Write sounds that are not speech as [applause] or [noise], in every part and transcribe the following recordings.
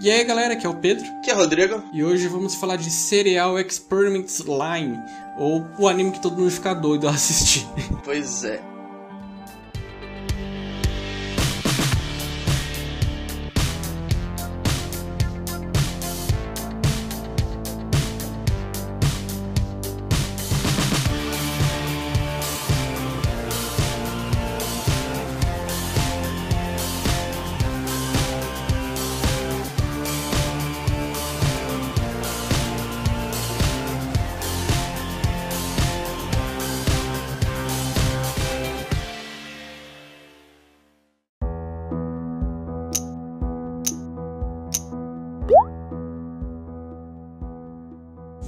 E aí galera, aqui é o Pedro. Aqui é o Rodrigo. E hoje vamos falar de Serial Experiments Line, ou o anime que todo mundo fica doido a assistir. Pois é.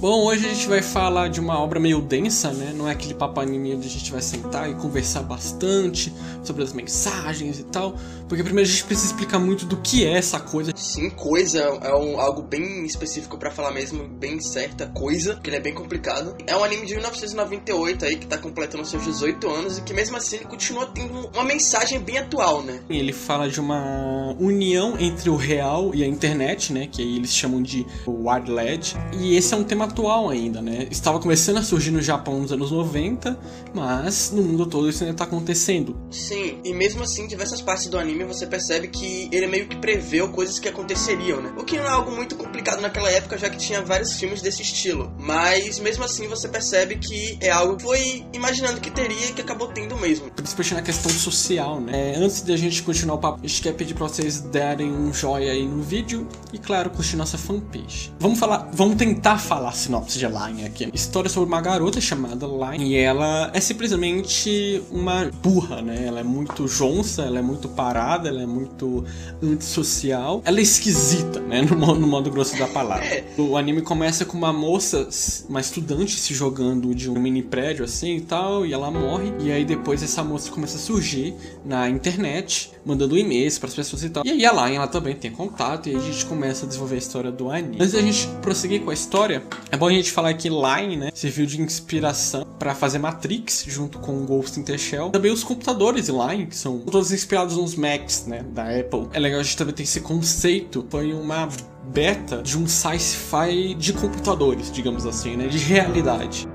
Bom, hoje a gente vai falar de uma obra meio densa, né? Não é aquele papo anime onde a gente vai sentar e conversar bastante sobre as mensagens e tal. Porque primeiro a gente precisa explicar muito do que é essa coisa. Sim, coisa é um, algo bem específico para falar mesmo, bem certa coisa, que ele é bem complicado. É um anime de 1998 aí que tá completando seus 18 anos e que mesmo assim ele continua tendo uma mensagem bem atual, né? Ele fala de uma união entre o real e a internet, né? Que aí eles chamam de Wild Led. E esse é um tema atual ainda, né? Estava começando a surgir no Japão nos anos 90, mas no mundo todo isso ainda tá acontecendo. Sim, e mesmo assim, diversas partes do anime você percebe que ele meio que preveu coisas que aconteceriam, né? O que não é algo muito complicado naquela época, já que tinha vários filmes desse estilo. Mas mesmo assim você percebe que é algo que foi imaginando que teria e que acabou tendo mesmo. Principalmente na questão social, né? É, antes de a gente continuar o papo, a gente quer pedir pra vocês darem um joinha aí no vídeo e, claro, curtir nossa fanpage. Vamos falar, vamos tentar falar sinopse de Line aqui. História sobre uma garota chamada Line e ela é simplesmente uma burra, né? Ela é muito jonça, ela é muito parada, ela é muito antissocial. Ela é esquisita, né? [laughs] No modo, no modo grosso da palavra. [laughs] O anime começa com uma moça, uma estudante se jogando de um mini prédio assim e tal, e ela morre. E aí depois essa moça começa a surgir na internet, mandando e-mails para as pessoas e tal. E aí a Line ela também tem contato e aí a gente começa a desenvolver a história do anime. Antes da gente prosseguir com a história, é bom a gente falar que Line, né, serviu de inspiração para fazer Matrix junto com Ghost in the Shell. Também os computadores Line, que são todos inspirados nos Macs, né, da Apple. É legal a gente também ter esse conceito. Foi uma beta de um sci-fi de computadores, digamos assim, né, de realidade.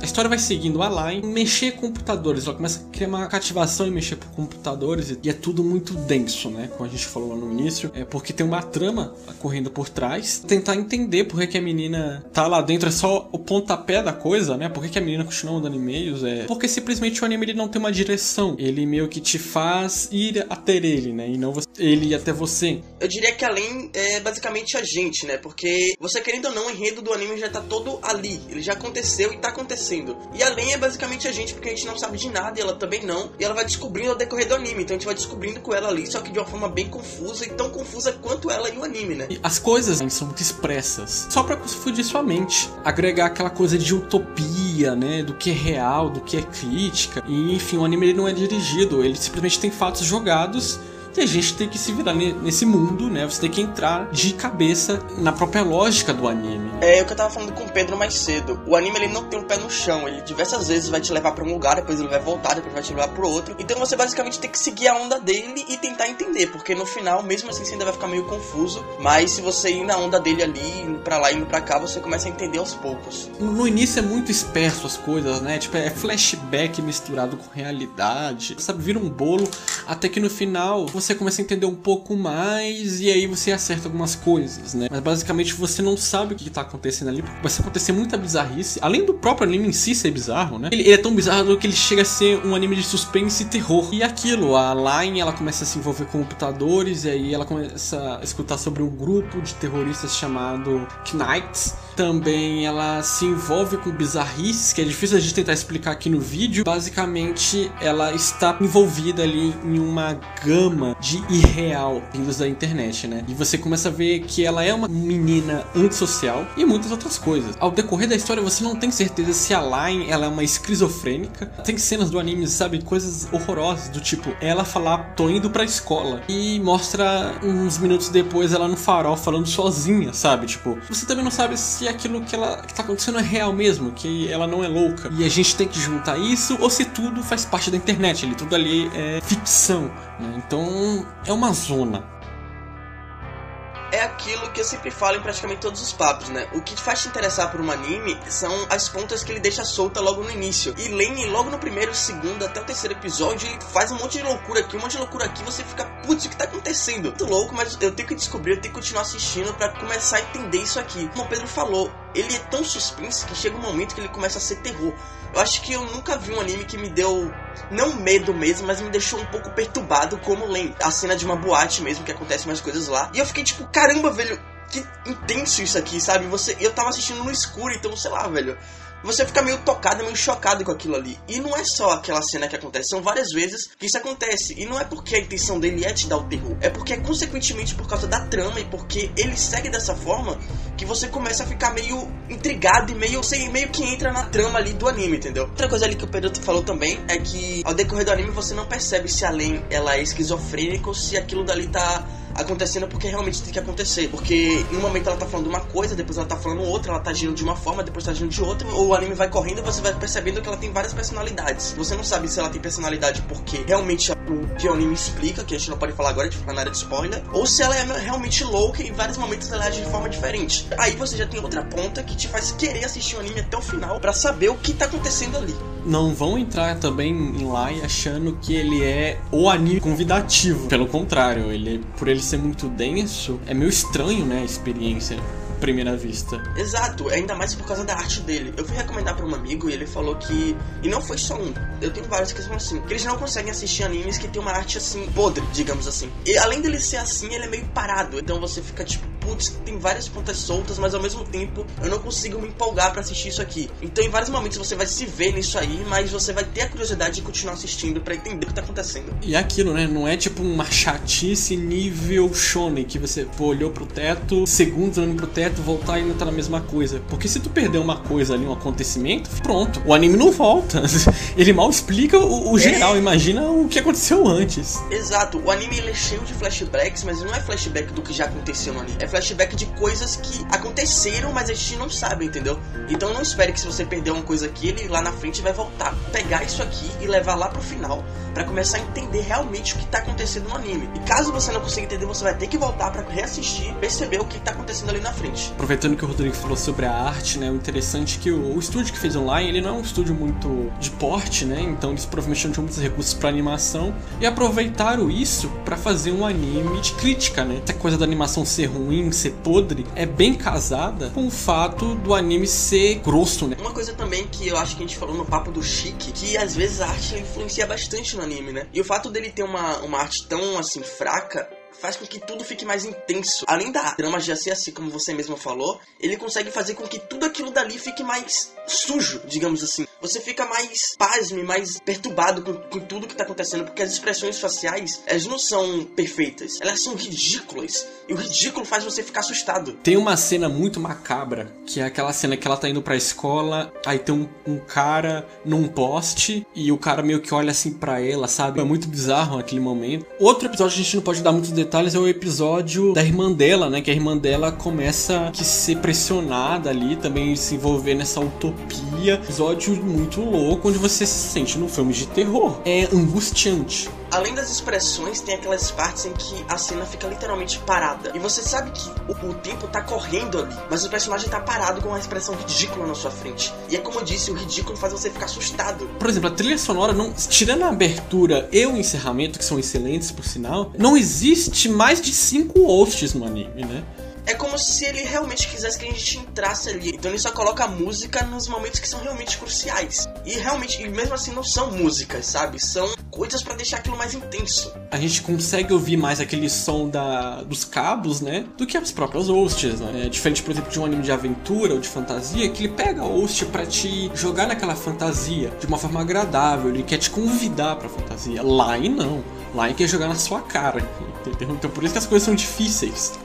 A história vai seguindo a Line, mexer com computadores, ela começa a criar uma cativação em mexer com computadores e é tudo muito denso, né? Como a gente falou lá no início, é porque tem uma trama correndo por trás, tentar entender por que, que a menina tá lá dentro, é só o pontapé da coisa, né? Por que, que a menina continua mandando e-mails, é porque simplesmente o anime ele não tem uma direção, ele meio que te faz ir até ele, né? E não você, ele ir até você. Eu diria que além é basicamente a gente, né? Porque você querendo ou não, o enredo do anime já tá todo ali, ele já aconteceu e tá acontecendo. E a Len é basicamente a gente, porque a gente não sabe de nada e ela também não. E ela vai descobrindo ao decorrer do anime. Então a gente vai descobrindo com ela ali, só que de uma forma bem confusa e tão confusa quanto ela e o anime, né? E as coisas hein, são muito expressas, só pra confundir sua mente. Agregar aquela coisa de utopia, né? Do que é real, do que é crítica. E enfim, o anime ele não é dirigido, ele simplesmente tem fatos jogados e a gente tem que se virar nesse mundo, né? Você tem que entrar de cabeça na própria lógica do anime. É o que eu tava falando com o Pedro mais cedo. O anime ele não tem um pé no chão, ele diversas vezes vai te levar para um lugar, depois ele vai voltar, depois vai te levar pro outro. Então você basicamente tem que seguir a onda dele e tentar entender, porque no final, mesmo assim, você ainda vai ficar meio confuso. Mas se você ir na onda dele ali, indo pra lá, indo pra cá, você começa a entender aos poucos. No início é muito esperto as coisas, né? Tipo, é flashback misturado com realidade, sabe? Vira um bolo, até que no final você você começa a entender um pouco mais e aí você acerta algumas coisas, né? Mas basicamente você não sabe o que tá acontecendo ali, porque vai acontecer muita bizarrice. Além do próprio anime em si ser bizarro, né? Ele, ele é tão bizarro que ele chega a ser um anime de suspense e terror. E aquilo, a Line ela começa a se envolver com computadores e aí ela começa a escutar sobre um grupo de terroristas chamado Knights. Também ela se envolve com bizarrices, que é difícil a gente tentar explicar aqui no vídeo. Basicamente, ela está envolvida ali em uma gama de irreal vindos da internet, né? E você começa a ver que ela é uma menina antissocial e muitas outras coisas. Ao decorrer da história, você não tem certeza se a Line ela é uma esquizofrênica. Tem cenas do anime, sabe, coisas horrorosas, do tipo ela falar, tô indo pra escola, e mostra uns minutos depois ela no farol falando sozinha, sabe? Tipo, você também não sabe se aquilo que ela que tá acontecendo é real mesmo, que ela não é louca. E a gente tem que juntar isso, ou se tudo faz parte da internet, ele tudo ali é ficção, né? Então é uma zona. Aquilo que eu sempre falo em praticamente todos os papos, né? O que faz te interessar por um anime são as pontas que ele deixa solta logo no início. E Lane, logo no primeiro, segundo, até o terceiro episódio, ele faz um monte de loucura aqui, um monte de loucura aqui, você fica, putz, o que tá acontecendo? Muito louco, mas eu tenho que descobrir, eu tenho que continuar assistindo para começar a entender isso aqui. Como o Pedro falou, ele é tão suspense que chega um momento que ele começa a ser terror. Eu acho que eu nunca vi um anime que me deu, não medo mesmo, mas me deixou um pouco perturbado como Len. A cena de uma boate mesmo, que acontece umas coisas lá. E eu fiquei tipo, caramba, velho, que intenso isso aqui, sabe? Você, eu tava assistindo no escuro, então sei lá, velho você fica meio tocado, meio chocado com aquilo ali. E não é só aquela cena que acontece, são várias vezes que isso acontece. E não é porque a intenção dele é te dar o terror, é porque é consequentemente por causa da trama e porque ele segue dessa forma que você começa a ficar meio intrigado e meio, sei, meio que entra na trama ali do anime, entendeu? Outra coisa ali que o Pedro falou também é que ao decorrer do anime você não percebe se além ela é esquizofrênica ou se aquilo dali tá acontecendo porque realmente tem que acontecer. Porque em um momento ela tá falando uma coisa, depois ela tá falando outra, ela tá agindo de uma forma, depois tá agindo de outra. Ou o anime vai correndo e você vai percebendo que ela tem várias personalidades. Você não sabe se ela tem personalidade porque realmente o que o anime explica, que a gente não pode falar agora, de ficar na área de spoiler, ou se ela é realmente louca e em vários momentos ela age de forma diferente. Aí você já tem outra ponta que te faz querer assistir o anime até o final para saber o que tá acontecendo ali não vão entrar também em lá achando que ele é o anime convidativo. Pelo contrário, ele por ele ser muito denso, é meio estranho, né, a experiência primeira vista. Exato, ainda mais por causa da arte dele. Eu fui recomendar para um amigo e ele falou que. E não foi só um, eu tenho vários que são assim. Que eles não conseguem assistir animes que tem uma arte assim, podre, digamos assim. E além dele ser assim, ele é meio parado. Então você fica tipo, putz, tem várias pontas soltas, mas ao mesmo tempo eu não consigo me empolgar para assistir isso aqui. Então em vários momentos você vai se ver nisso aí, mas você vai ter a curiosidade de continuar assistindo para entender o que tá acontecendo. E é aquilo, né? Não é tipo uma chatice nível shonen que você pô, olhou pro teto, segundos olhando pro teto, voltar e ainda tá na mesma coisa. Porque se tu perder uma coisa ali, um acontecimento, pronto, o anime não volta. [laughs] Ele mal explica o, o geral, é... imagina o que aconteceu antes. Exato, o anime ele é cheio de flashbacks, mas não é flashback do que já aconteceu no anime, é flashback de coisas que aconteceram, mas a gente não sabe, entendeu? Então não espere que se você perder uma coisa aqui, ele lá na frente vai voltar. Pegar isso aqui e levar lá pro final para começar a entender realmente o que tá acontecendo no anime. E caso você não consiga entender, você vai ter que voltar para reassistir, perceber o que tá acontecendo ali na frente. Aproveitando que o Rodrigo falou sobre a arte, né, o interessante é que o, o estúdio que fez online, ele não é um estúdio muito de porte, né? Então eles provavelmente não tinham muitos recursos para animação e aproveitaram isso para fazer um anime de crítica, né? Essa coisa da animação ser ruim, ser podre, é bem casada com o fato do anime ser grosso, né? Uma coisa também que eu acho que a gente falou no papo do Chique, que às vezes a arte influencia bastante no anime, né? E o fato dele ter uma, uma arte tão assim fraca faz com que tudo fique mais intenso. Além da trama já ser assim, como você mesmo falou, ele consegue fazer com que tudo aquilo dali fique mais sujo, digamos assim. Você fica mais pasme, mais perturbado com, com tudo que tá acontecendo, porque as expressões faciais, elas não são perfeitas, elas são ridículas. E o ridículo faz você ficar assustado. Tem uma cena muito macabra, que é aquela cena que ela tá indo pra escola, aí tem um, um cara num poste, e o cara meio que olha assim para ela, sabe? É muito bizarro aquele momento. Outro episódio a gente não pode dar muitos detalhes, é o episódio da irmã dela, né? Que a irmã dela começa a ser pressionada ali, também se envolver nessa utopia. Episódio muito louco, onde você se sente num filme de terror. É angustiante. Além das expressões, tem aquelas partes em que a cena fica literalmente parada. E você sabe que o, o tempo tá correndo ali, mas o personagem tá parado com uma expressão ridícula na sua frente. E é como eu disse, o ridículo faz você ficar assustado. Por exemplo, a trilha sonora, não, tirando a abertura e o encerramento, que são excelentes por sinal, não existe mais de cinco hosts no anime, né? é como se ele realmente quisesse que a gente entrasse ali. Então ele só coloca a música nos momentos que são realmente cruciais. E realmente, e mesmo assim não são músicas, sabe? São coisas para deixar aquilo mais intenso. A gente consegue ouvir mais aquele som da, dos cabos, né? Do que as próprias hosts, né? É diferente, por exemplo, de um anime de aventura ou de fantasia, que ele pega a host para te jogar naquela fantasia de uma forma agradável, ele quer te convidar pra fantasia. Lá e não. Lá ele quer jogar na sua cara. Entendeu? Então por isso que as coisas são difíceis.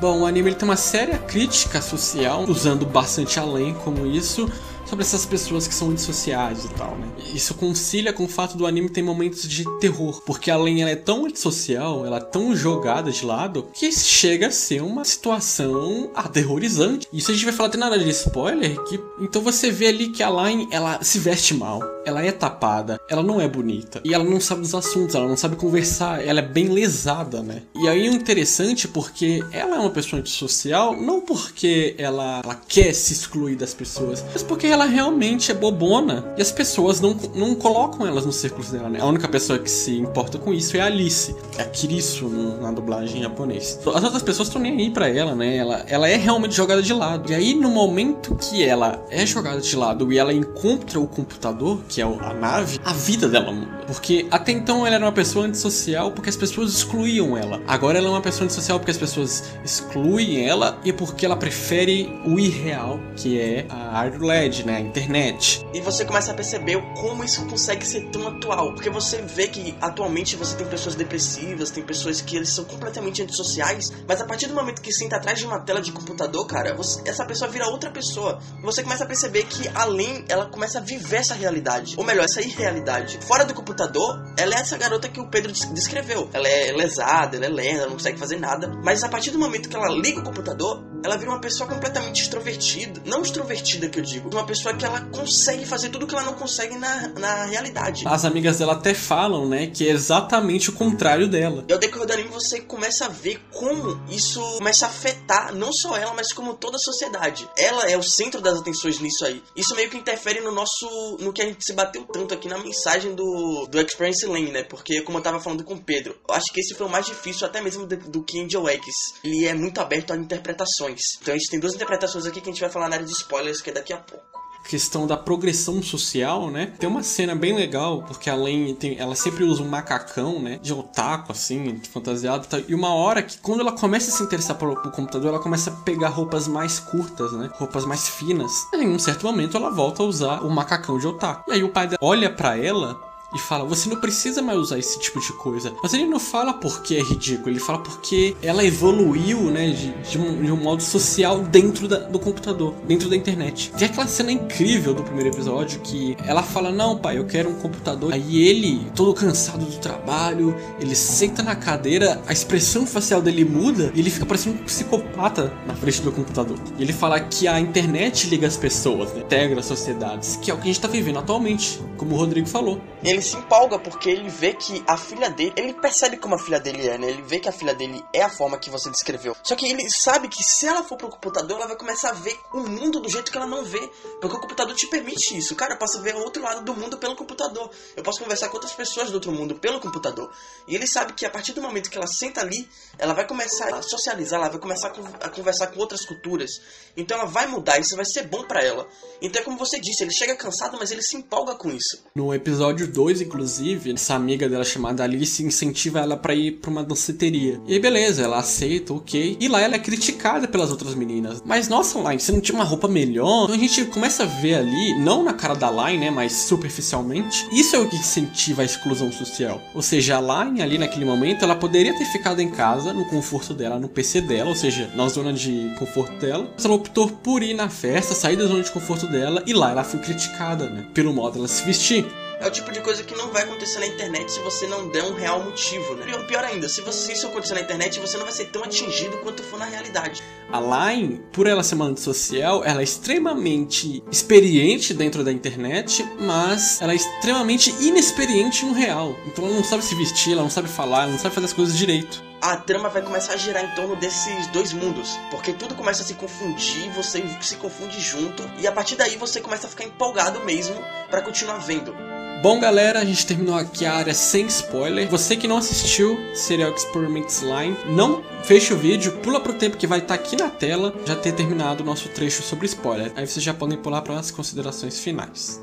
Bom, o anime ele tem uma séria crítica social, usando bastante além como isso, sobre essas pessoas que são antissociais e tal, né? Isso concilia com o fato do anime ter momentos de terror, porque a Len ela é tão antissocial, ela é tão jogada de lado, que chega a ser uma situação aterrorizante. Isso a gente vai falar até nada de spoiler, que então você vê ali que a Line ela se veste mal, ela é tapada, ela não é bonita e ela não sabe dos assuntos, ela não sabe conversar, ela é bem lesada, né? E aí o interessante porque ela é uma pessoa antissocial, não porque ela, ela quer se excluir das pessoas, mas porque ela realmente é bobona e as pessoas não, não colocam elas nos círculos dela, né? A única pessoa que se importa com isso é a Alice, é a Kirisu na dublagem em japonês. As outras pessoas estão nem aí pra ela, né? Ela, ela é realmente jogada de lado. E aí no momento que ela é jogada de lado e ela encontra o computador, que é a nave, a vida dela muda. Porque até então ela era uma pessoa antissocial porque as pessoas excluíam ela. Agora ela é uma pessoa antissocial porque as pessoas excluem ela e porque ela prefere o irreal, que é a hard LED, né? A internet. E você começa a perceber como isso consegue ser tão atual. Porque você vê que atualmente você tem pessoas depressivas, tem pessoas que eles são completamente antissociais, mas a partir do momento que senta atrás de uma tela de computador, cara, você, essa pessoa vira outra pessoa. Você começa a perceber que além, ela começa a viver essa realidade. Ou melhor, essa irrealidade. Fora do computador, ela é essa garota que o Pedro descreveu. Ela é lesada, ela é lenta, ela não consegue fazer nada. Mas a partir do momento que ela liga o computador, ela vira uma pessoa completamente extrovertida. Não extrovertida que eu digo, uma pessoa que ela consegue fazer tudo que ela não consegue na, na realidade. As amigas dela até falam, né, que é exatamente o contrário dela. E ao decorrer do anime você começa a ver como isso começa a afetar não só ela, mas como toda a sociedade. Ela é o centro das atenções nisso aí. Isso meio que interfere no nosso. no que a gente se bateu tanto aqui na mensagem do, do Experience Lane, né? Porque, como eu tava falando com o Pedro, eu acho que esse foi o mais difícil, até mesmo do, do que Angel Eggs. Ele é muito aberto a interpretações. Então a gente tem duas interpretações aqui que a gente vai falar na área de spoilers, que é daqui a pouco questão da progressão social, né? Tem uma cena bem legal, porque além tem, ela sempre usa um macacão, né? De otaku, assim, fantasiado. Tá? E uma hora que, quando ela começa a se interessar pelo, pelo, computador, ela começa a pegar roupas mais curtas, né? Roupas mais finas. E em um certo momento ela volta a usar o macacão de otaku. E aí o pai dela olha para ela e fala: você não precisa mais usar esse tipo de coisa. Mas ele não fala porque é ridículo, ele fala porque ela evoluiu, né, de, de, um, de um, modo social dentro da, do computador, dentro da internet. Tem aquela cena incrível do primeiro episódio que ela fala: não, pai, eu quero um computador. Aí ele, todo cansado do trabalho, ele senta na cadeira, a expressão facial dele muda e ele fica parecendo um psicopata na frente do computador. E ele fala que a internet liga as pessoas, né, integra as sociedades, que é o que a gente tá vivendo atualmente, como o Rodrigo falou. Ele se empolga porque ele vê que a filha dele, ele percebe como a filha dele é, né? Ele vê que a filha dele é a forma que você descreveu. Só que ele sabe que se ela for pro computador, ela vai começar a ver o mundo do jeito que ela não vê, porque o computador te permite isso. Cara, eu posso ver o outro lado do mundo pelo computador. Eu posso conversar com outras pessoas do outro mundo pelo computador. E ele sabe que a partir do momento que ela senta ali, ela vai começar a socializar, ela vai começar a conversar com outras culturas. Então ela vai mudar, isso vai ser bom para ela. Então é como você disse, ele chega cansado, mas ele se empolga com isso. No episódio 2 inclusive, essa amiga dela chamada Alice incentiva ela para ir pra uma danceteria. E beleza, ela aceita, ok. E lá ela é criticada pelas outras meninas. Mas nossa, Line, você não tinha uma roupa melhor? Então a gente começa a ver ali, não na cara da Line, né, mas superficialmente, isso é o que incentiva a exclusão social. Ou seja, a Line ali naquele momento, ela poderia ter ficado em casa, no conforto dela, no PC dela, ou seja, na zona de conforto dela. Mas ela optou por ir na festa, sair da zona de conforto dela, e lá ela foi criticada, né, pelo modo dela se vestir é o tipo de coisa que não vai acontecer na internet se você não der um real motivo, né? Pior, pior ainda, se, você, se isso acontecer na internet, você não vai ser tão atingido quanto for na realidade. A Line, por ela ser uma antissocial, ela é extremamente experiente dentro da internet, mas ela é extremamente inexperiente no real. Então ela não sabe se vestir, ela não sabe falar, ela não sabe fazer as coisas direito a trama vai começar a girar em torno desses dois mundos, porque tudo começa a se confundir, você se confunde junto e a partir daí você começa a ficar empolgado mesmo para continuar vendo. Bom, galera, a gente terminou aqui a área sem spoiler. Você que não assistiu Serial Experiments Line, não feche o vídeo, pula pro tempo que vai estar tá aqui na tela, já ter terminado o nosso trecho sobre spoiler. Aí vocês já podem pular para as considerações finais.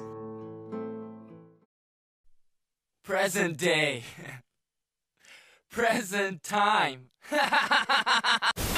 Present day. [laughs] Present time. [laughs]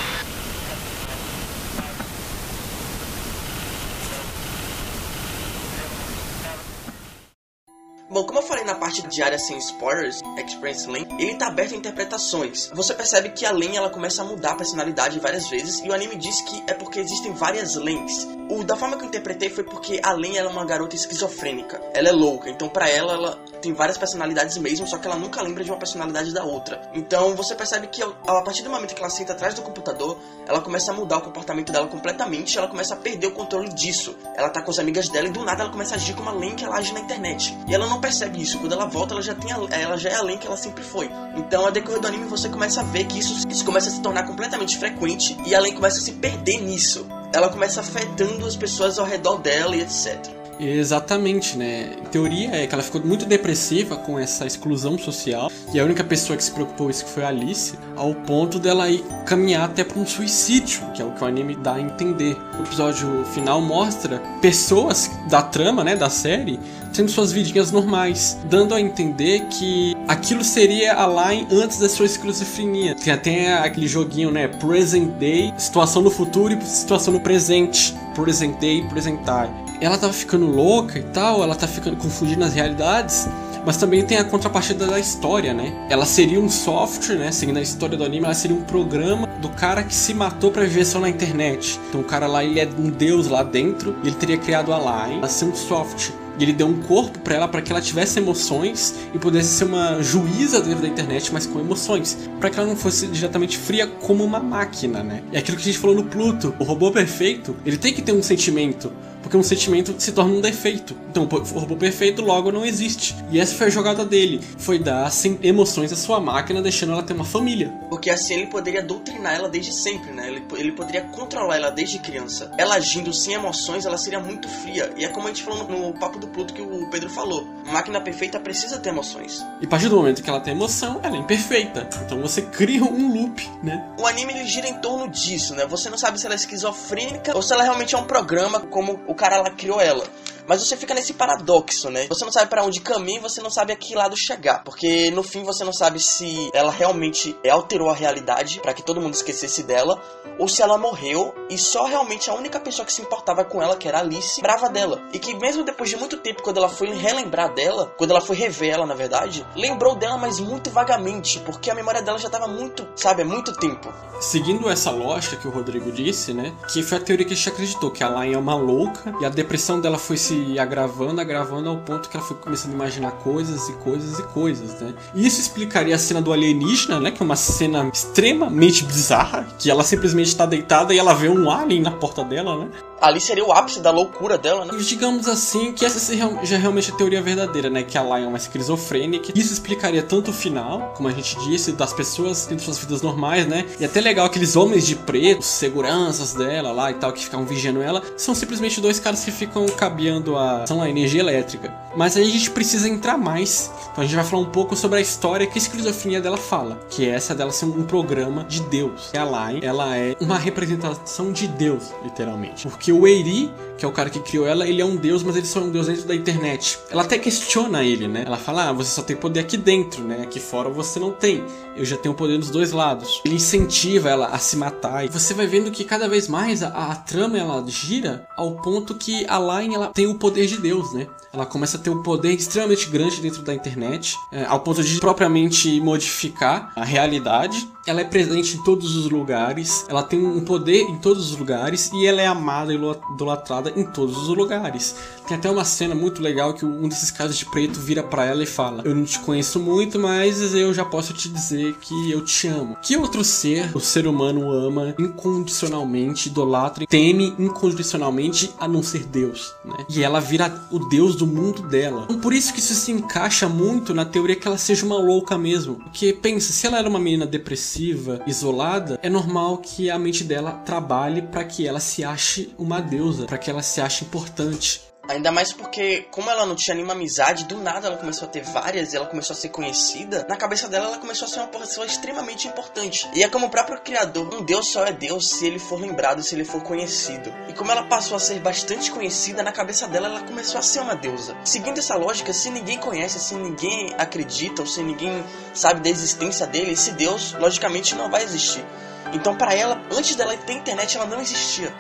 Bom, como eu falei na parte diária sem spoilers, Experience Lane, ele tá aberto a interpretações. Você percebe que a Lane ela começa a mudar a personalidade várias vezes e o anime diz que é porque existem várias Lanes. O da forma que eu interpretei foi porque a Lane ela é uma garota esquizofrênica. Ela é louca, então para ela ela tem várias personalidades mesmo, só que ela nunca lembra de uma personalidade da outra. Então você percebe que a partir do momento que ela senta atrás do computador, ela começa a mudar o comportamento dela completamente, ela começa a perder o controle disso. Ela tá com as amigas dela e do nada ela começa a agir como a Lane que ela age na internet. E ela não percebe isso. Quando ela volta, ela já tem a, ela já é além que ela sempre foi. Então, a decorrer do anime, você começa a ver que isso, isso começa a se tornar completamente frequente e além começa a se perder nisso. Ela começa afetando as pessoas ao redor dela e etc. Exatamente, né? A teoria é que ela ficou muito depressiva com essa exclusão social e a única pessoa que se preocupou isso foi a Alice, ao ponto dela ir caminhar até para um suicídio, que é o que o anime dá a entender. O episódio final mostra pessoas da trama, né, da série, tendo suas vidinhas normais, dando a entender que aquilo seria a line antes da sua esquizofrenia. Tem até aquele joguinho, né, present day, situação no futuro e situação no presente. Present day, present time ela tava ficando louca e tal, ela tá ficando confundindo as realidades, mas também tem a contrapartida da história, né? Ela seria um software, né? Seguindo a história do anime, ela seria um programa do cara que se matou para viver só na internet. Então o cara lá, ele é um deus lá dentro, e ele teria criado a Line, ela ser um software. E ele deu um corpo para ela para que ela tivesse emoções e pudesse ser uma juíza dentro da internet, mas com emoções, para que ela não fosse diretamente fria como uma máquina, né? É aquilo que a gente falou no Pluto, o robô perfeito, ele tem que ter um sentimento, porque um sentimento se torna um defeito. Então, o robô perfeito logo não existe. E essa foi a jogada dele, foi dar sem emoções à sua máquina, deixando ela ter uma família. Porque assim ele poderia doutrinar ela desde sempre, né? Ele, ele poderia controlar ela desde criança. Ela agindo sem emoções, ela seria muito fria. E é como a gente falou no, no papo do Pluto que o Pedro falou. Máquina perfeita precisa ter emoções. E a partir do momento que ela tem emoção, ela é imperfeita. Então você cria um loop, né? O anime ele gira em torno disso, né? Você não sabe se ela é esquizofrênica ou se ela realmente é um programa como o cara lá criou ela. Mas você fica nesse paradoxo, né? Você não sabe para onde caminha, você não sabe a que lado chegar, porque no fim você não sabe se ela realmente alterou a realidade para que todo mundo esquecesse dela, ou se ela morreu e só realmente a única pessoa que se importava com ela, que era Alice, brava dela. E que mesmo depois de muito tempo, quando ela foi relembrar dela, quando ela foi rever ela, na verdade, lembrou dela, mas muito vagamente, porque a memória dela já tava muito, sabe, há muito tempo. Seguindo essa lógica que o Rodrigo disse, né? Que foi a teoria que a gente acreditou, que a Lion é uma louca e a depressão dela foi se se agravando, agravando ao ponto que ela foi começando a imaginar coisas e coisas e coisas, né? E isso explicaria a cena do alienígena, né? Que é uma cena extremamente bizarra, que ela simplesmente está deitada e ela vê um alien na porta dela, né? ali seria o ápice da loucura dela, né? Digamos assim que essa já é realmente a teoria verdadeira, né? Que a Lion é uma esquizofrênica. Isso explicaria tanto o final, como a gente disse, das pessoas tendo suas vidas normais, né? E até legal aqueles homens de preto, seguranças dela lá e tal, que ficam vigiando ela, são simplesmente dois caras que ficam cabeando a, são a energia elétrica. Mas aí a gente precisa entrar mais. Então a gente vai falar um pouco sobre a história que a esquizofrenia dela fala, que é essa dela ser um programa de Deus. A Lion, ela é uma representação de Deus, literalmente. Porque o Eiri, que é o cara que criou ela, ele é um deus, mas ele só é um deus dentro da internet. Ela até questiona ele, né? Ela fala: ah, você só tem poder aqui dentro, né? Aqui fora você não tem. Eu já tenho poder nos dois lados. Ele incentiva ela a se matar. E você vai vendo que cada vez mais a, a trama ela gira ao ponto que a Line ela tem o poder de Deus, né? Ela começa a ter um poder extremamente grande dentro da internet, é, ao ponto de propriamente modificar a realidade. Ela é presente em todos os lugares, ela tem um poder em todos os lugares e ela é amada e idolatrada em todos os lugares. Tem até uma cena muito legal que um desses caras de preto vira para ela e fala: Eu não te conheço muito, mas eu já posso te dizer que eu te amo. Que outro ser o ser humano ama incondicionalmente, idolatra, teme incondicionalmente a não ser Deus, né? E ela vira o Deus do mundo dela. Então, por isso que isso se encaixa muito na teoria que ela seja uma louca mesmo. Porque pensa, se ela era uma menina depressiva, isolada, é normal que a mente dela trabalhe para que ela se ache uma deusa, para que ela se ache importante. Ainda mais porque, como ela não tinha nenhuma amizade, do nada ela começou a ter várias e ela começou a ser conhecida. Na cabeça dela, ela começou a ser uma pessoa extremamente importante. E é como o próprio criador: um Deus só é Deus se ele for lembrado, se ele for conhecido. E como ela passou a ser bastante conhecida, na cabeça dela, ela começou a ser uma deusa. Seguindo essa lógica, se ninguém conhece, se ninguém acredita ou se ninguém sabe da existência dele, esse Deus, logicamente, não vai existir. Então, para ela, antes dela ter internet, ela não existia.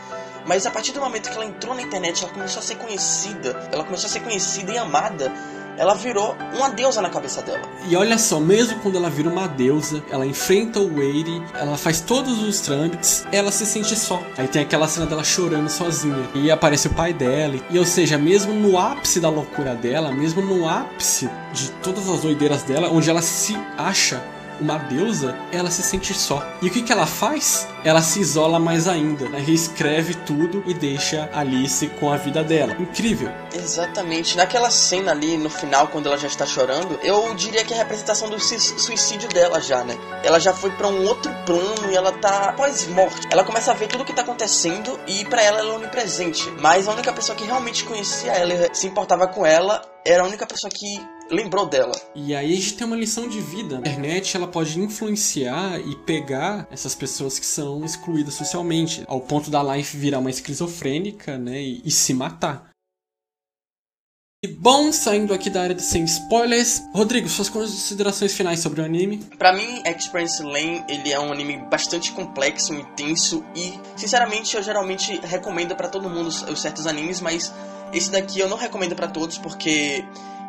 Mas a partir do momento que ela entrou na internet, ela começou a ser conhecida, ela começou a ser conhecida e amada ela virou uma deusa na cabeça dela. E olha só, mesmo quando ela vira uma deusa, ela enfrenta o Wade, ela faz todos os trâmites, ela se sente só. Aí tem aquela cena dela chorando sozinha. E aparece o pai dela. E ou seja, mesmo no ápice da loucura dela, mesmo no ápice de todas as doideiras dela, onde ela se acha uma deusa, ela se sente só. E o que, que ela faz? Ela se isola mais ainda, né? reescreve tudo e deixa Alice com a vida dela. Incrível. Exatamente. Naquela cena ali no final, quando ela já está chorando, eu diria que é a representação do suicídio dela já, né? Ela já foi para um outro plano e ela tá pós-morte. Ela começa a ver tudo o que tá acontecendo e para ela ela é onipresente. Mas a única pessoa que realmente conhecia ela e se importava com ela era a única pessoa que lembrou dela. E aí a gente tem uma lição de vida. A internet ela pode influenciar e pegar essas pessoas que são excluídas socialmente, ao ponto da Life virar uma esquizofrênica, né, e, e se matar. E bom, saindo aqui da área de sem spoilers, Rodrigo, suas considerações finais sobre o anime? Para mim, Experience Lane, ele é um anime bastante complexo, intenso e, sinceramente, eu geralmente recomendo para todo mundo os certos animes, mas esse daqui eu não recomendo para todos porque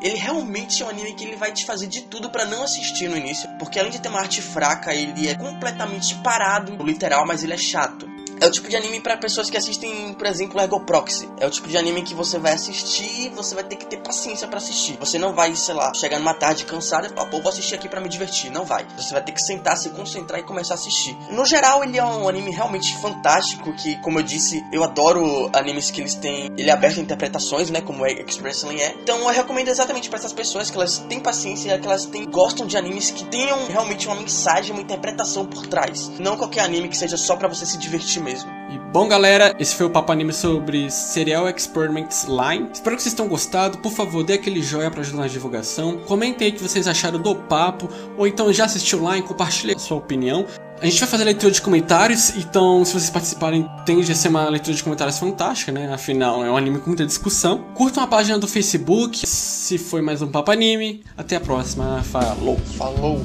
ele realmente é um anime que ele vai te fazer de tudo para não assistir no início, porque além de ter uma arte fraca, ele é completamente parado, literal, mas ele é chato. É o tipo de anime para pessoas que assistem, por exemplo, Ergo Proxy. É o tipo de anime que você vai assistir e você vai ter que ter paciência para assistir. Você não vai, sei lá, chegar numa tarde cansada e falar, pô, vou assistir aqui para me divertir. Não vai. Você vai ter que sentar, se concentrar e começar a assistir. No geral, ele é um anime realmente fantástico que, como eu disse, eu adoro animes que eles têm... Ele é aberto a interpretações, né, como Express Lane é. Então eu recomendo exatamente para essas pessoas que elas têm paciência, que elas têm, gostam de animes que tenham realmente uma mensagem, uma interpretação por trás. Não qualquer anime que seja só para você se divertir mesmo. E bom, galera, esse foi o Papo Anime sobre Serial Experiments Line. Espero que vocês tenham gostado. Por favor, dê aquele joinha para ajudar na divulgação. Comentem aí o que vocês acharam do papo. Ou então já assistiu lá e compartilhe a sua opinião. A gente vai fazer leitura de comentários, então se vocês participarem, tende a ser uma leitura de comentários fantástica, né? Afinal, é um anime com muita discussão. Curtam a página do Facebook, se foi mais um Papo Anime. Até a próxima. Falou! Falou!